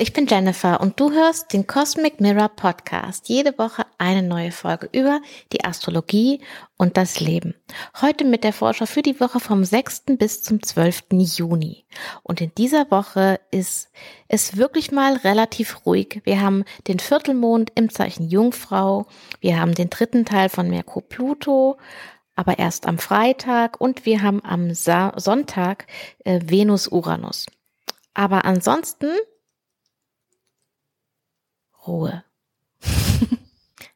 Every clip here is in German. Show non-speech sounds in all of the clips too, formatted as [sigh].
ich bin Jennifer und du hörst den Cosmic Mirror Podcast. Jede Woche eine neue Folge über die Astrologie und das Leben. Heute mit der Vorschau für die Woche vom 6. bis zum 12. Juni. Und in dieser Woche ist es wirklich mal relativ ruhig. Wir haben den Viertelmond im Zeichen Jungfrau. Wir haben den dritten Teil von Merkur Pluto aber erst am Freitag und wir haben am Sa Sonntag äh, Venus Uranus. Aber ansonsten Ruhe.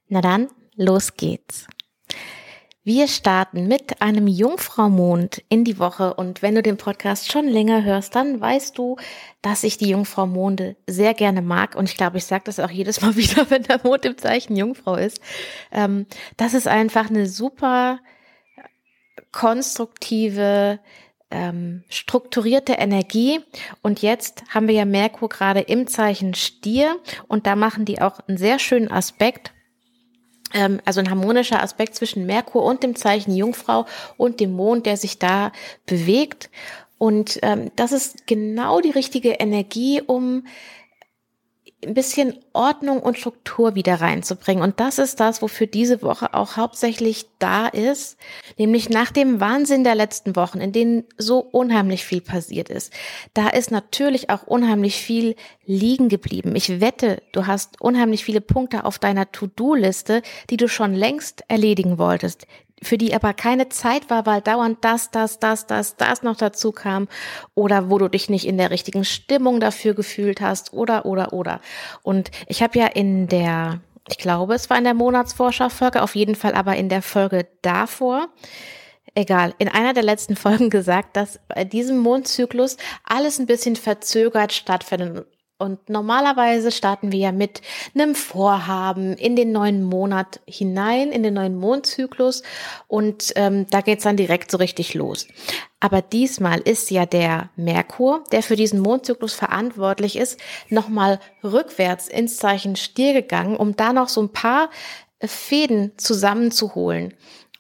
Na dann, los geht's. Wir starten mit einem Jungfraumond in die Woche und wenn du den Podcast schon länger hörst, dann weißt du, dass ich die Jungfraumonde sehr gerne mag und ich glaube, ich sage das auch jedes Mal [laughs] wieder, wenn der Mond im Zeichen Jungfrau ist. Ähm, das ist einfach eine super konstruktive, ähm, strukturierte Energie. Und jetzt haben wir ja Merkur gerade im Zeichen Stier und da machen die auch einen sehr schönen Aspekt. Ähm, also ein harmonischer Aspekt zwischen Merkur und dem Zeichen Jungfrau und dem Mond, der sich da bewegt. Und ähm, das ist genau die richtige Energie, um ein bisschen Ordnung und Struktur wieder reinzubringen. Und das ist das, wofür diese Woche auch hauptsächlich da ist. Nämlich nach dem Wahnsinn der letzten Wochen, in denen so unheimlich viel passiert ist. Da ist natürlich auch unheimlich viel liegen geblieben. Ich wette, du hast unheimlich viele Punkte auf deiner To-Do-Liste, die du schon längst erledigen wolltest, für die aber keine Zeit war, weil dauernd das, das, das, das, das noch dazu kam oder wo du dich nicht in der richtigen Stimmung dafür gefühlt hast oder, oder, oder. Und ich habe ja in der, ich glaube, es war in der Monatsvorschau-Folge, auf jeden Fall aber in der Folge davor, egal, in einer der letzten [laughs] Folgen gesagt, dass bei diesem Mondzyklus alles ein bisschen verzögert stattfindet und normalerweise starten wir ja mit einem Vorhaben in den neuen Monat hinein, in den neuen Mondzyklus. Und ähm, da geht's dann direkt so richtig los. Aber diesmal ist ja der Merkur, der für diesen Mondzyklus verantwortlich ist, nochmal rückwärts ins Zeichen Stier gegangen, um da noch so ein paar Fäden zusammenzuholen.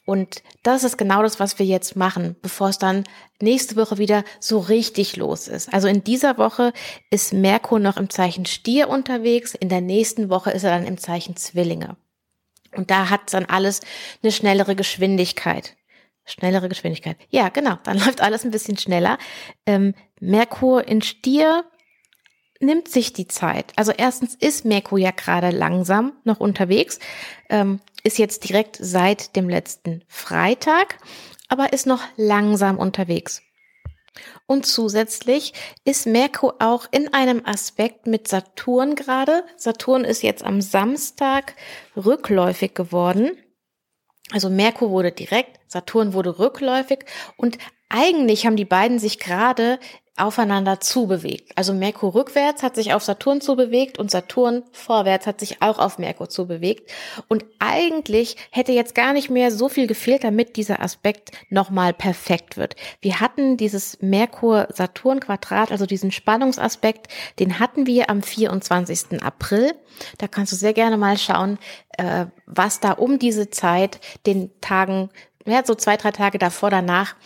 Und das ist genau das, was wir jetzt machen, bevor es dann nächste Woche wieder so richtig los ist. Also in dieser Woche ist Merkur noch im Zeichen Stier unterwegs, in der nächsten Woche ist er dann im Zeichen Zwillinge. Und da hat dann alles eine schnellere Geschwindigkeit. Schnellere Geschwindigkeit. Ja, genau. Dann [laughs] läuft alles ein bisschen schneller. Ähm, Merkur in Stier nimmt sich die Zeit. Also erstens ist Merkur ja gerade langsam noch unterwegs, ähm, ist jetzt direkt seit dem letzten Freitag, aber ist noch langsam unterwegs. Und zusätzlich ist Merkur auch in einem Aspekt mit Saturn gerade. Saturn ist jetzt am Samstag rückläufig geworden. Also Merkur wurde direkt, Saturn wurde rückläufig und eigentlich haben die beiden sich gerade aufeinander zubewegt. Also Merkur rückwärts hat sich auf Saturn zubewegt und Saturn vorwärts hat sich auch auf Merkur zubewegt. Und eigentlich hätte jetzt gar nicht mehr so viel gefehlt, damit dieser Aspekt nochmal perfekt wird. Wir hatten dieses Merkur-Saturn-Quadrat, also diesen Spannungsaspekt, den hatten wir am 24. April. Da kannst du sehr gerne mal schauen, äh, was da um diese Zeit, den Tagen, ja, so zwei, drei Tage davor, danach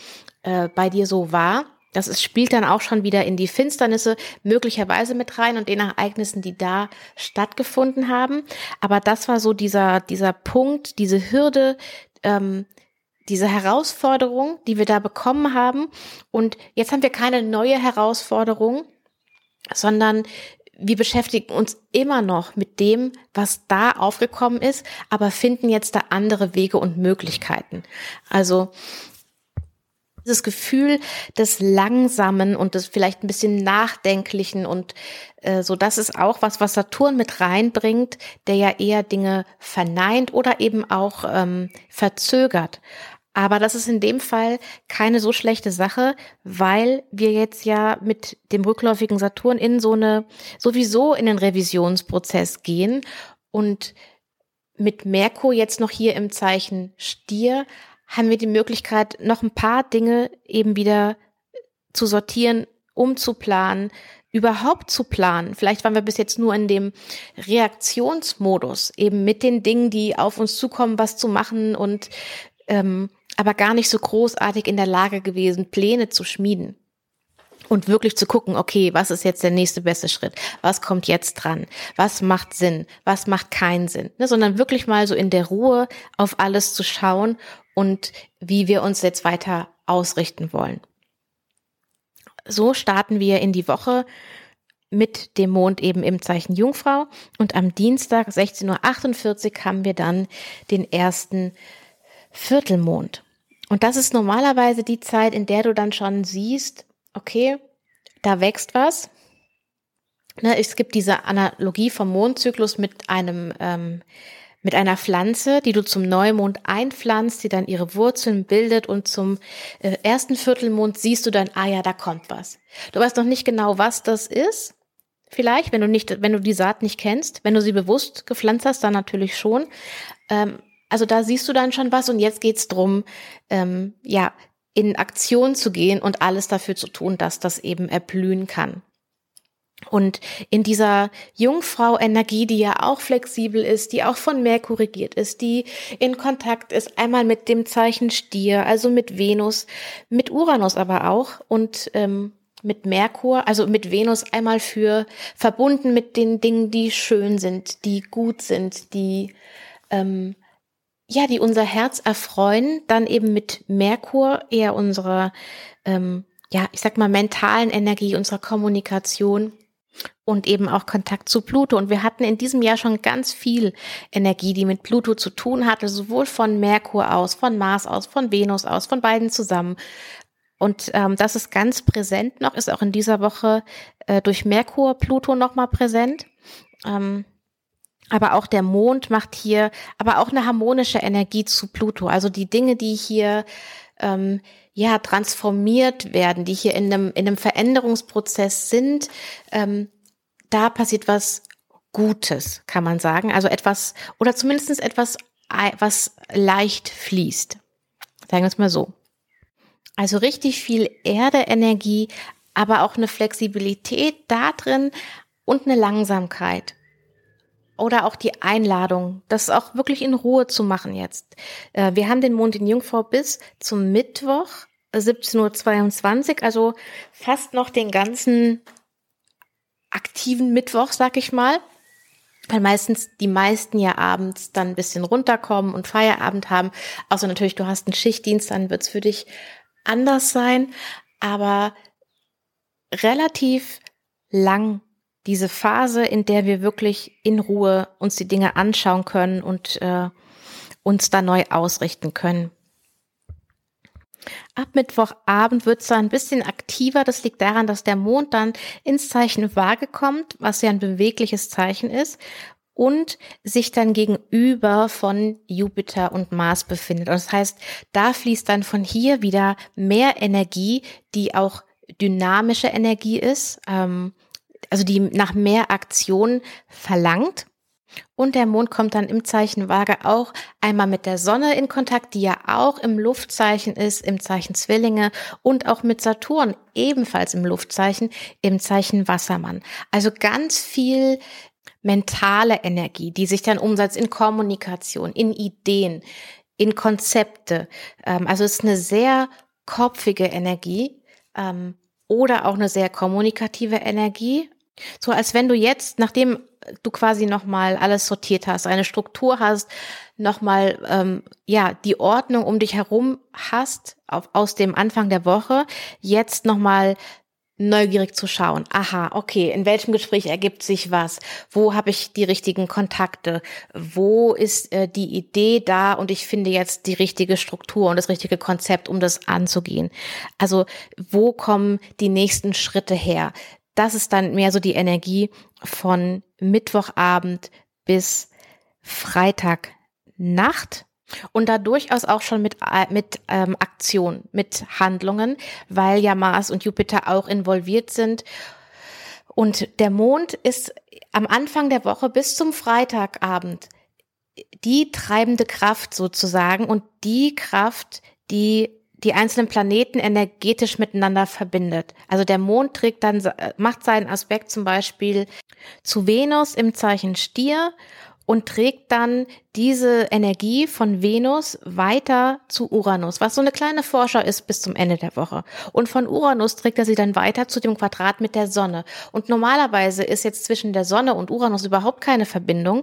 äh, bei dir so war. Das ist, spielt dann auch schon wieder in die Finsternisse möglicherweise mit rein und den Ereignissen, die da stattgefunden haben. Aber das war so dieser, dieser Punkt, diese Hürde, ähm, diese Herausforderung, die wir da bekommen haben. Und jetzt haben wir keine neue Herausforderung, sondern wir beschäftigen uns immer noch mit dem, was da aufgekommen ist, aber finden jetzt da andere Wege und Möglichkeiten. Also dieses Gefühl des Langsamen und des vielleicht ein bisschen Nachdenklichen und äh, so, das ist auch was, was Saturn mit reinbringt, der ja eher Dinge verneint oder eben auch ähm, verzögert. Aber das ist in dem Fall keine so schlechte Sache, weil wir jetzt ja mit dem rückläufigen Saturn in so eine, sowieso in den Revisionsprozess gehen und mit Merkur jetzt noch hier im Zeichen Stier haben wir die Möglichkeit, noch ein paar Dinge eben wieder zu sortieren, umzuplanen, überhaupt zu planen. Vielleicht waren wir bis jetzt nur in dem Reaktionsmodus, eben mit den Dingen, die auf uns zukommen, was zu machen und ähm, aber gar nicht so großartig in der Lage gewesen, Pläne zu schmieden. Und wirklich zu gucken, okay, was ist jetzt der nächste beste Schritt? Was kommt jetzt dran? Was macht Sinn? Was macht keinen Sinn? Ne, sondern wirklich mal so in der Ruhe auf alles zu schauen und wie wir uns jetzt weiter ausrichten wollen. So starten wir in die Woche mit dem Mond eben im Zeichen Jungfrau und am Dienstag 16.48 Uhr haben wir dann den ersten Viertelmond. Und das ist normalerweise die Zeit, in der du dann schon siehst, okay, da wächst was. Ne, es gibt diese Analogie vom Mondzyklus mit einem ähm, mit einer Pflanze, die du zum Neumond einpflanzt, die dann ihre Wurzeln bildet und zum äh, ersten Viertelmond siehst du dann, ah ja, da kommt was. Du weißt noch nicht genau, was das ist. Vielleicht, wenn du nicht, wenn du die Saat nicht kennst, wenn du sie bewusst gepflanzt hast, dann natürlich schon. Ähm, also da siehst du dann schon was und jetzt geht's drum, ähm, ja, in Aktion zu gehen und alles dafür zu tun, dass das eben erblühen kann. Und in dieser Jungfrau-Energie, die ja auch flexibel ist, die auch von mehr korrigiert ist, die in Kontakt ist, einmal mit dem Zeichen Stier, also mit Venus, mit Uranus aber auch und ähm, mit Merkur, also mit Venus einmal für verbunden mit den Dingen, die schön sind, die gut sind, die ähm, ja, die unser Herz erfreuen, dann eben mit Merkur eher unsere, ähm, ja, ich sag mal, mentalen Energie, unserer Kommunikation und eben auch Kontakt zu Pluto. Und wir hatten in diesem Jahr schon ganz viel Energie, die mit Pluto zu tun hatte, sowohl von Merkur aus, von Mars aus, von Venus aus, von beiden zusammen. Und ähm, das ist ganz präsent noch, ist auch in dieser Woche äh, durch Merkur Pluto nochmal präsent. Ähm, aber auch der Mond macht hier, aber auch eine harmonische Energie zu Pluto. Also die Dinge, die hier ähm, ja transformiert werden, die hier in einem, in einem Veränderungsprozess sind, ähm, da passiert was Gutes, kann man sagen. Also etwas, oder zumindest etwas, was leicht fließt. Sagen wir es mal so. Also richtig viel Erde-Energie, aber auch eine Flexibilität da drin und eine Langsamkeit oder auch die Einladung, das auch wirklich in Ruhe zu machen jetzt. Äh, wir haben den Mond in Jungfrau bis zum Mittwoch 17.22 Uhr, also fast noch den ganzen aktiven Mittwoch, sag ich mal. Weil meistens die meisten ja abends dann ein bisschen runterkommen und Feierabend haben. Außer natürlich, du hast einen Schichtdienst, dann wird's für dich anders sein. Aber relativ lang diese Phase, in der wir wirklich in Ruhe uns die Dinge anschauen können und äh, uns da neu ausrichten können. Ab Mittwochabend wird es ein bisschen aktiver. Das liegt daran, dass der Mond dann ins Zeichen Waage kommt, was ja ein bewegliches Zeichen ist und sich dann gegenüber von Jupiter und Mars befindet. Und das heißt, da fließt dann von hier wieder mehr Energie, die auch dynamische Energie ist. Ähm, also die nach mehr Aktion verlangt. Und der Mond kommt dann im Zeichen Waage auch einmal mit der Sonne in Kontakt, die ja auch im Luftzeichen ist, im Zeichen Zwillinge und auch mit Saturn ebenfalls im Luftzeichen, im Zeichen Wassermann. Also ganz viel mentale Energie, die sich dann umsetzt in Kommunikation, in Ideen, in Konzepte. Ähm, also es ist eine sehr kopfige Energie ähm, oder auch eine sehr kommunikative Energie, so als wenn du jetzt, nachdem du quasi nochmal alles sortiert hast, eine Struktur hast, nochmal ähm, ja die Ordnung um dich herum hast auf, aus dem Anfang der Woche, jetzt nochmal neugierig zu schauen. Aha, okay, in welchem Gespräch ergibt sich was? Wo habe ich die richtigen Kontakte? Wo ist äh, die Idee da und ich finde jetzt die richtige Struktur und das richtige Konzept, um das anzugehen? Also, wo kommen die nächsten Schritte her? Das ist dann mehr so die Energie von Mittwochabend bis Freitagnacht und da durchaus auch schon mit, äh, mit ähm, Aktion, mit Handlungen, weil ja Mars und Jupiter auch involviert sind. Und der Mond ist am Anfang der Woche bis zum Freitagabend die treibende Kraft sozusagen und die Kraft, die die einzelnen Planeten energetisch miteinander verbindet. Also der Mond trägt dann, macht seinen Aspekt zum Beispiel zu Venus im Zeichen Stier und trägt dann diese Energie von Venus weiter zu Uranus, was so eine kleine Forscher ist bis zum Ende der Woche. Und von Uranus trägt er sie dann weiter zu dem Quadrat mit der Sonne. Und normalerweise ist jetzt zwischen der Sonne und Uranus überhaupt keine Verbindung,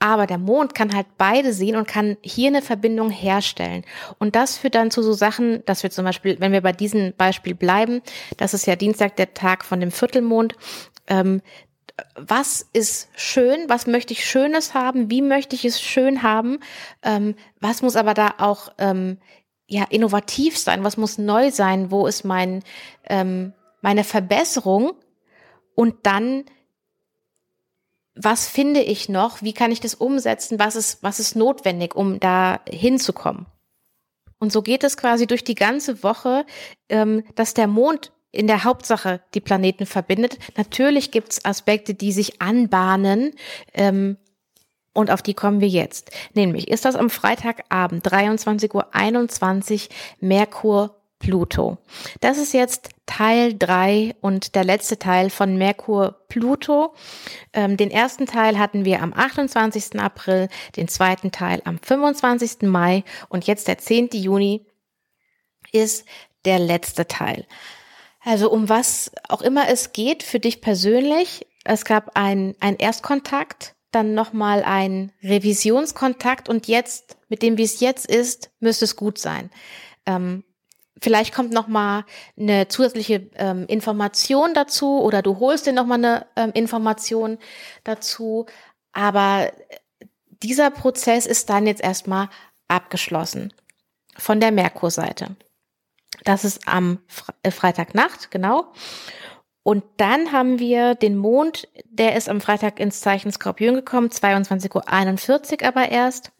aber der Mond kann halt beide sehen und kann hier eine Verbindung herstellen. Und das führt dann zu so Sachen, dass wir zum Beispiel, wenn wir bei diesem Beispiel bleiben, das ist ja Dienstag der Tag von dem Viertelmond, ähm, was ist schön, was möchte ich Schönes haben, wie möchte ich es schön haben, ähm, was muss aber da auch ähm, ja innovativ sein, was muss neu sein, wo ist mein ähm, meine Verbesserung und dann was finde ich noch, wie kann ich das umsetzen, was ist was ist notwendig, um da hinzukommen. Und so geht es quasi durch die ganze Woche, ähm, dass der Mond in der Hauptsache die Planeten verbindet. Natürlich gibt's Aspekte, die sich anbahnen, ähm, und auf die kommen wir jetzt. Nämlich ist das am Freitagabend 23.21 Uhr Merkur Pluto. Das ist jetzt Teil drei und der letzte Teil von Merkur Pluto. Ähm, den ersten Teil hatten wir am 28. April, den zweiten Teil am 25. Mai und jetzt der 10. Juni ist der letzte Teil. Also um was auch immer es geht für dich persönlich. Es gab ein, ein Erstkontakt, dann nochmal ein Revisionskontakt und jetzt, mit dem wie es jetzt ist, müsste es gut sein. Ähm, vielleicht kommt nochmal eine zusätzliche ähm, Information dazu oder du holst dir nochmal eine ähm, Information dazu. Aber dieser Prozess ist dann jetzt erstmal abgeschlossen von der Merkur-Seite. Das ist am Fre äh, Freitagnacht, genau. Und dann haben wir den Mond, der ist am Freitag ins Zeichen Skorpion gekommen, 22.41 Uhr aber erst.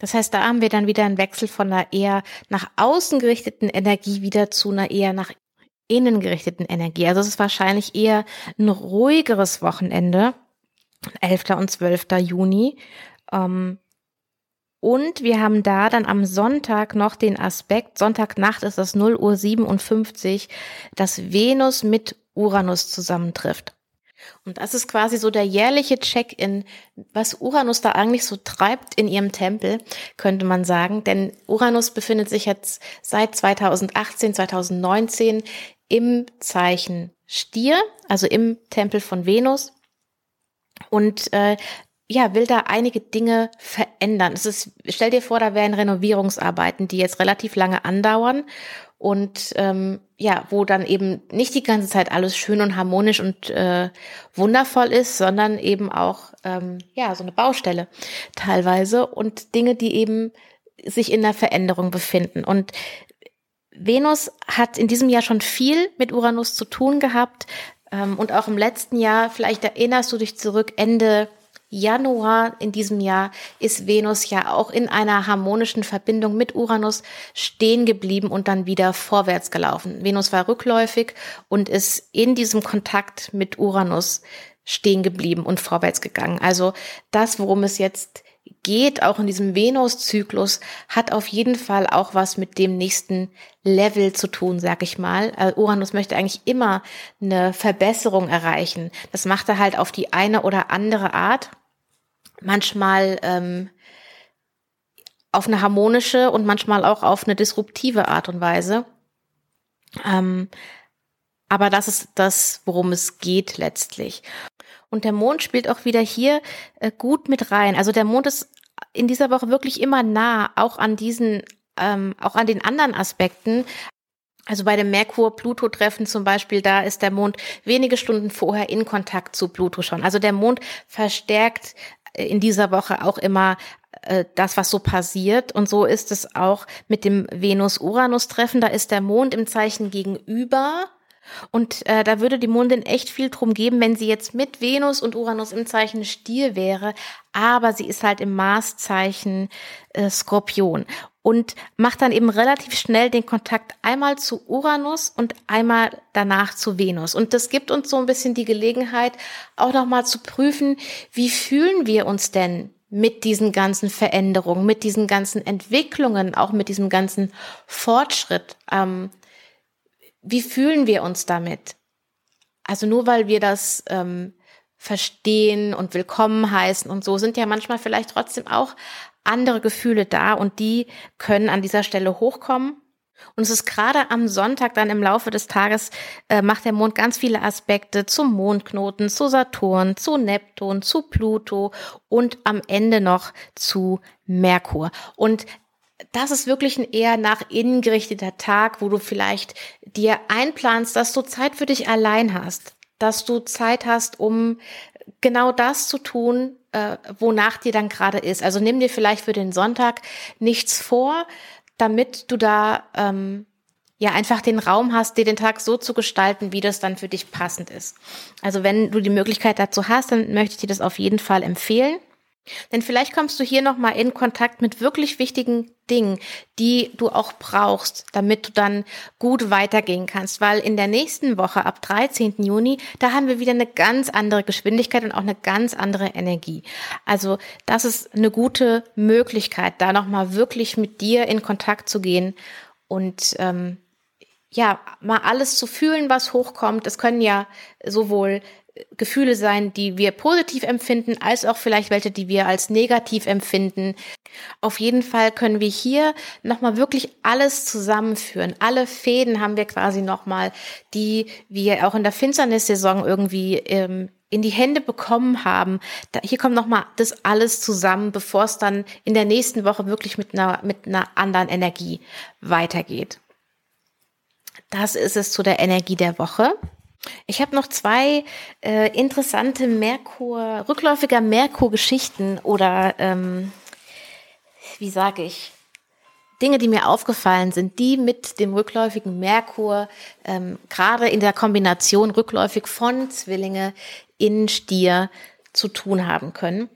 Das heißt, da haben wir dann wieder einen Wechsel von einer eher nach außen gerichteten Energie wieder zu einer eher nach innen gerichteten Energie. Also es ist wahrscheinlich eher ein ruhigeres Wochenende, 11. und 12. Juni. Ähm, und wir haben da dann am Sonntag noch den Aspekt, Sonntagnacht ist das 0 Uhr 57, dass Venus mit Uranus zusammentrifft. Und das ist quasi so der jährliche Check-in, was Uranus da eigentlich so treibt in ihrem Tempel, könnte man sagen. Denn Uranus befindet sich jetzt seit 2018, 2019 im Zeichen Stier, also im Tempel von Venus. Und äh, ja, will da einige Dinge verändern. Es ist, stell dir vor, da wären Renovierungsarbeiten, die jetzt relativ lange andauern und ähm, ja, wo dann eben nicht die ganze Zeit alles schön und harmonisch und äh, wundervoll ist, sondern eben auch ähm, ja so eine Baustelle teilweise und Dinge, die eben sich in der Veränderung befinden. Und Venus hat in diesem Jahr schon viel mit Uranus zu tun gehabt ähm, und auch im letzten Jahr. Vielleicht erinnerst du dich zurück Ende Januar in diesem Jahr ist Venus ja auch in einer harmonischen Verbindung mit Uranus stehen geblieben und dann wieder vorwärts gelaufen. Venus war rückläufig und ist in diesem Kontakt mit Uranus stehen geblieben und vorwärts gegangen. Also das, worum es jetzt geht, auch in diesem Venus-Zyklus, hat auf jeden Fall auch was mit dem nächsten Level zu tun, sag ich mal. Also Uranus möchte eigentlich immer eine Verbesserung erreichen. Das macht er halt auf die eine oder andere Art manchmal ähm, auf eine harmonische und manchmal auch auf eine disruptive Art und Weise. Ähm, aber das ist das, worum es geht letztlich. Und der Mond spielt auch wieder hier äh, gut mit rein. Also der Mond ist in dieser Woche wirklich immer nah, auch an diesen, ähm, auch an den anderen Aspekten. Also bei dem Merkur-Pluto-Treffen zum Beispiel, da ist der Mond wenige Stunden vorher in Kontakt zu Pluto schon. Also der Mond verstärkt in dieser Woche auch immer äh, das, was so passiert. Und so ist es auch mit dem Venus-Uranus-Treffen. Da ist der Mond im Zeichen gegenüber. Und äh, da würde die Mondin echt viel drum geben, wenn sie jetzt mit Venus und Uranus im Zeichen Stier wäre, aber sie ist halt im Marszeichen äh, Skorpion und macht dann eben relativ schnell den Kontakt einmal zu Uranus und einmal danach zu Venus. Und das gibt uns so ein bisschen die Gelegenheit, auch nochmal zu prüfen, wie fühlen wir uns denn mit diesen ganzen Veränderungen, mit diesen ganzen Entwicklungen, auch mit diesem ganzen Fortschritt. Ähm, wie fühlen wir uns damit? Also nur weil wir das ähm, verstehen und willkommen heißen und so sind ja manchmal vielleicht trotzdem auch andere Gefühle da und die können an dieser Stelle hochkommen. Und es ist gerade am Sonntag dann im Laufe des Tages äh, macht der Mond ganz viele Aspekte zum Mondknoten, zu Saturn, zu Neptun, zu Pluto und am Ende noch zu Merkur. Und das ist wirklich ein eher nach innen gerichteter Tag, wo du vielleicht dir einplanst, dass du Zeit für dich allein hast, dass du Zeit hast, um genau das zu tun, äh, wonach dir dann gerade ist. Also nimm dir vielleicht für den Sonntag nichts vor, damit du da ähm, ja einfach den Raum hast, dir den Tag so zu gestalten, wie das dann für dich passend ist. Also wenn du die Möglichkeit dazu hast, dann möchte ich dir das auf jeden Fall empfehlen. Denn vielleicht kommst du hier nochmal in Kontakt mit wirklich wichtigen Dingen, die du auch brauchst, damit du dann gut weitergehen kannst. Weil in der nächsten Woche ab 13. Juni, da haben wir wieder eine ganz andere Geschwindigkeit und auch eine ganz andere Energie. Also das ist eine gute Möglichkeit, da nochmal wirklich mit dir in Kontakt zu gehen und ähm, ja, mal alles zu fühlen, was hochkommt. Es können ja sowohl Gefühle sein, die wir positiv empfinden, als auch vielleicht welche, die wir als negativ empfinden. Auf jeden Fall können wir hier nochmal wirklich alles zusammenführen. Alle Fäden haben wir quasi nochmal, die wir auch in der Finsternissaison irgendwie ähm, in die Hände bekommen haben. Da, hier kommt nochmal das alles zusammen, bevor es dann in der nächsten Woche wirklich mit einer, mit einer anderen Energie weitergeht. Das ist es zu der Energie der Woche. Ich habe noch zwei äh, interessante Merkur, rückläufiger Merkur-Geschichten oder ähm, wie sage ich, Dinge, die mir aufgefallen sind, die mit dem rückläufigen Merkur, ähm, gerade in der Kombination rückläufig von Zwillinge in Stier zu tun haben können.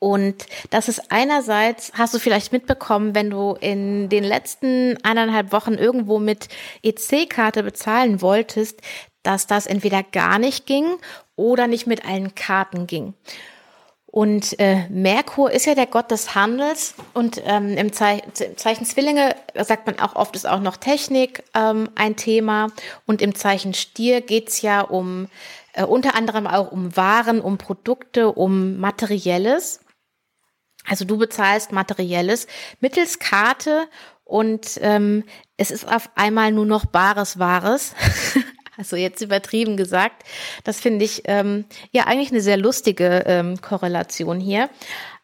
Und das ist einerseits, hast du vielleicht mitbekommen, wenn du in den letzten eineinhalb Wochen irgendwo mit EC-Karte bezahlen wolltest, dass das entweder gar nicht ging oder nicht mit allen Karten ging. Und äh, Merkur ist ja der Gott des Handels und ähm, im, Ze im Zeichen Zwillinge sagt man auch oft ist auch noch Technik ähm, ein Thema und im Zeichen Stier geht's ja um äh, unter anderem auch um Waren, um Produkte, um Materielles. Also du bezahlst Materielles mittels Karte und ähm, es ist auf einmal nur noch bares Wahres. [laughs] also jetzt übertrieben gesagt. Das finde ich ähm, ja eigentlich eine sehr lustige ähm, Korrelation hier.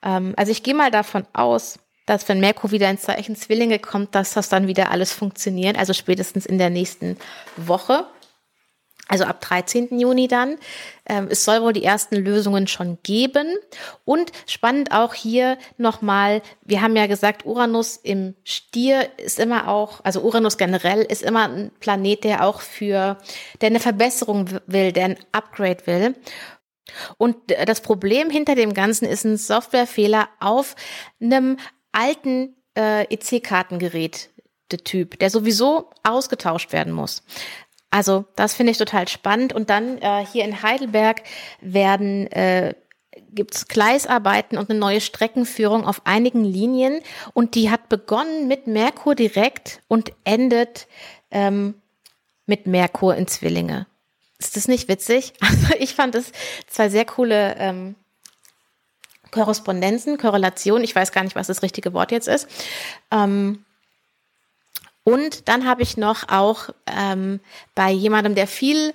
Ähm, also ich gehe mal davon aus, dass wenn Merkur wieder ins Zeichen Zwillinge kommt, dass das dann wieder alles funktioniert. Also spätestens in der nächsten Woche also ab 13. Juni dann. Ähm, es soll wohl die ersten Lösungen schon geben. Und spannend auch hier nochmal, wir haben ja gesagt, Uranus im Stier ist immer auch, also Uranus generell ist immer ein Planet, der auch für, der eine Verbesserung will, der ein Upgrade will. Und das Problem hinter dem Ganzen ist ein Softwarefehler auf einem alten äh, EC-Kartengerät Typ, der sowieso ausgetauscht werden muss. Also das finde ich total spannend. Und dann äh, hier in Heidelberg werden äh, gibt's Gleisarbeiten und eine neue Streckenführung auf einigen Linien. Und die hat begonnen mit Merkur direkt und endet ähm, mit Merkur in Zwillinge. Ist das nicht witzig? [laughs] Also ich fand es zwei sehr coole ähm, Korrespondenzen, Korrelationen. Ich weiß gar nicht, was das richtige Wort jetzt ist. Ähm, und dann habe ich noch auch ähm, bei jemandem, der viel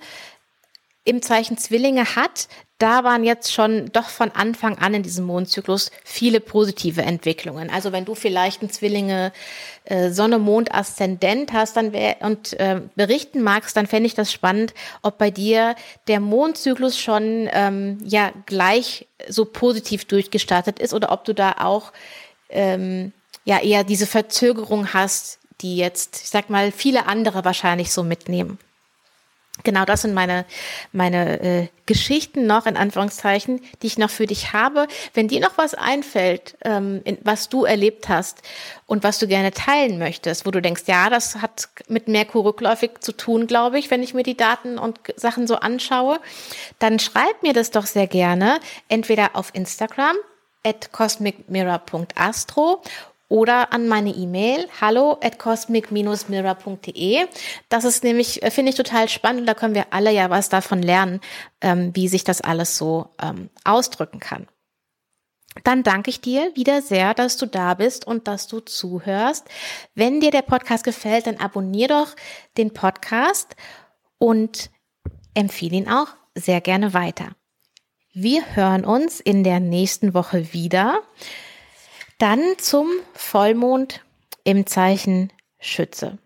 im Zeichen Zwillinge hat, da waren jetzt schon doch von Anfang an in diesem Mondzyklus viele positive Entwicklungen. Also wenn du vielleicht ein Zwillinge äh, Sonne, Mond, Aszendent hast dann wär, und äh, berichten magst, dann fände ich das spannend, ob bei dir der Mondzyklus schon ähm, ja gleich so positiv durchgestartet ist oder ob du da auch ähm, ja eher diese Verzögerung hast, die jetzt, ich sag mal, viele andere wahrscheinlich so mitnehmen. Genau, das sind meine, meine äh, Geschichten noch, in Anführungszeichen, die ich noch für dich habe. Wenn dir noch was einfällt, ähm, in, was du erlebt hast und was du gerne teilen möchtest, wo du denkst, ja, das hat mit Merkur rückläufig zu tun, glaube ich, wenn ich mir die Daten und Sachen so anschaue, dann schreib mir das doch sehr gerne, entweder auf Instagram at cosmicmirror.astro oder an meine E-Mail hallo at cosmic-mirror.de. Das ist nämlich, äh, finde ich total spannend. Da können wir alle ja was davon lernen, ähm, wie sich das alles so ähm, ausdrücken kann. Dann danke ich dir wieder sehr, dass du da bist und dass du zuhörst. Wenn dir der Podcast gefällt, dann abonnier doch den Podcast und empfehle ihn auch sehr gerne weiter. Wir hören uns in der nächsten Woche wieder. Dann zum Vollmond im Zeichen Schütze.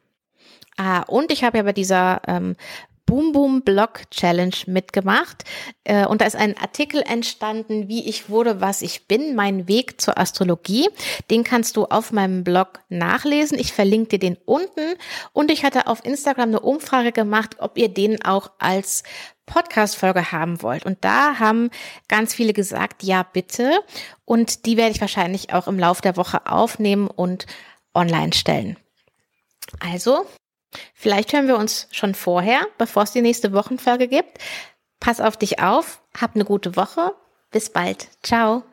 Ah, und ich habe ja bei dieser ähm, Boom Boom Blog Challenge mitgemacht. Äh, und da ist ein Artikel entstanden, wie ich wurde, was ich bin, mein Weg zur Astrologie. Den kannst du auf meinem Blog nachlesen. Ich verlinke dir den unten. Und ich hatte auf Instagram eine Umfrage gemacht, ob ihr den auch als Podcast-Folge haben wollt. Und da haben ganz viele gesagt, ja, bitte. Und die werde ich wahrscheinlich auch im Laufe der Woche aufnehmen und online stellen. Also, Vielleicht hören wir uns schon vorher, bevor es die nächste Wochenfolge gibt. Pass auf dich auf, hab eine gute Woche. Bis bald. Ciao.